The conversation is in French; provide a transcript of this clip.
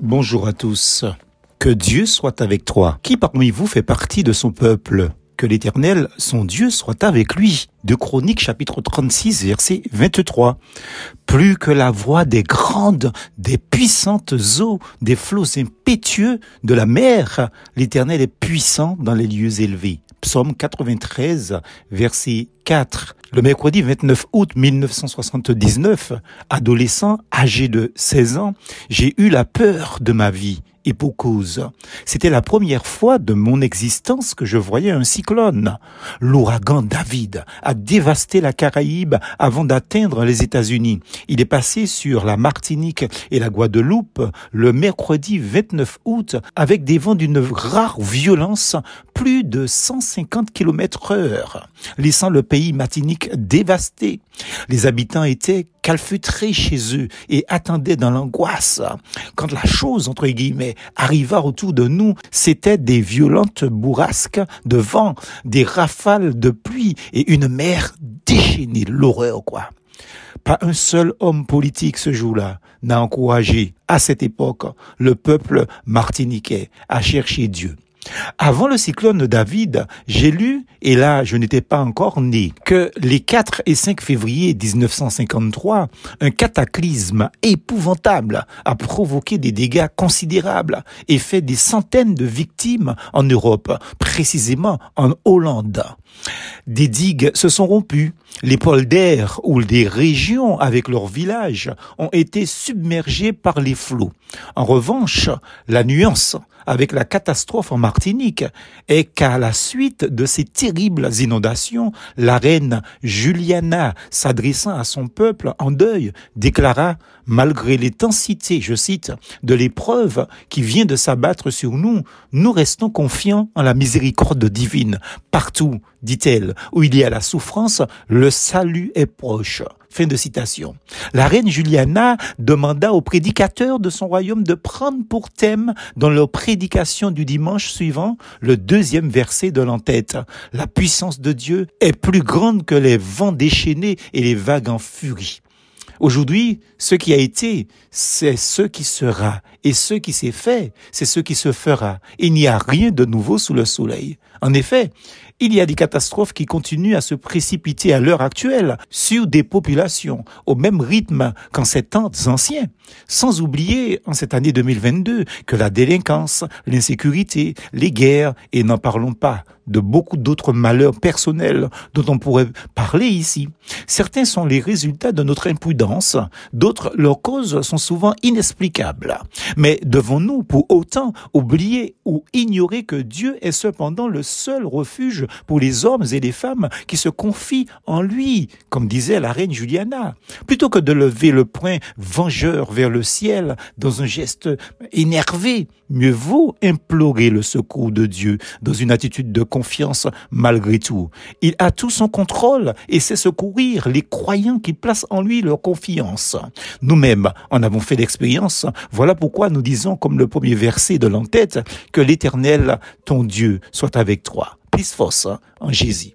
Bonjour à tous. Que Dieu soit avec toi. Qui parmi vous fait partie de son peuple? Que l'Éternel, son Dieu, soit avec lui. De Chroniques chapitre 36 verset 23. Plus que la voix des grandes, des puissantes eaux, des flots impétueux de la mer, l'Éternel est puissant dans les lieux élevés. Psaume 93, verset 4. Le mercredi 29 août 1979, adolescent âgé de 16 ans, j'ai eu la peur de ma vie et pour cause. C'était la première fois de mon existence que je voyais un cyclone. L'ouragan David a dévasté la Caraïbe avant d'atteindre les États-Unis. Il est passé sur la Martinique et la Guadeloupe le mercredi 29 août avec des vents d'une rare violence, plus de 150 km heure, laissant le pays Martinique dévasté. Les habitants étaient calfeutrés chez eux et attendaient dans l'angoisse. Quand la chose, entre guillemets, arriva autour de nous, c'était des violentes bourrasques de vent, des rafales de pluie et une mer déchaînée, l'horreur quoi. Pas un seul homme politique ce jour-là n'a encouragé à cette époque le peuple martiniquais à chercher Dieu. Avant le cyclone David, j'ai lu, et là je n'étais pas encore né, que les 4 et 5 février 1953, un cataclysme épouvantable a provoqué des dégâts considérables et fait des centaines de victimes en Europe, précisément en Hollande. Des digues se sont rompues, les polders ou des régions avec leurs villages ont été submergés par les flots. En revanche, la nuance avec la catastrophe en Martinique est qu'à la suite de ces terribles inondations, la reine Juliana, s'adressant à son peuple en deuil, déclara Malgré l'intensité, je cite, de l'épreuve qui vient de s'abattre sur nous, nous restons confiants en la miséricorde divine. Partout, dit-elle, où il y a la souffrance, le salut est proche. Fin de citation. La reine Juliana demanda aux prédicateurs de son royaume de prendre pour thème dans leur prédication du dimanche suivant le deuxième verset de l'entête. La puissance de Dieu est plus grande que les vents déchaînés et les vagues en furie. Aujourd'hui, ce qui a été, c'est ce qui sera. Et ce qui s'est fait, c'est ce qui se fera. Il n'y a rien de nouveau sous le soleil. En effet, il y a des catastrophes qui continuent à se précipiter à l'heure actuelle sur des populations au même rythme qu'en ces temps anciens. Sans oublier, en cette année 2022, que la délinquance, l'insécurité, les guerres, et n'en parlons pas, de beaucoup d'autres malheurs personnels dont on pourrait parler ici. Certains sont les résultats de notre imprudence, d'autres leurs causes sont souvent inexplicables. Mais devons-nous pour autant oublier ou ignorer que Dieu est cependant le seul refuge pour les hommes et les femmes qui se confient en lui, comme disait la reine Juliana. Plutôt que de lever le poing vengeur vers le ciel dans un geste énervé, mieux vaut implorer le secours de Dieu dans une attitude de confiance malgré tout. Il a tout son contrôle et sait secourir les croyants qui placent en lui leur confiance. Nous-mêmes en avons fait l'expérience. Voilà pourquoi nous disons, comme le premier verset de l'entête, que l'Éternel, ton Dieu, soit avec toi. Plus force en Jésus.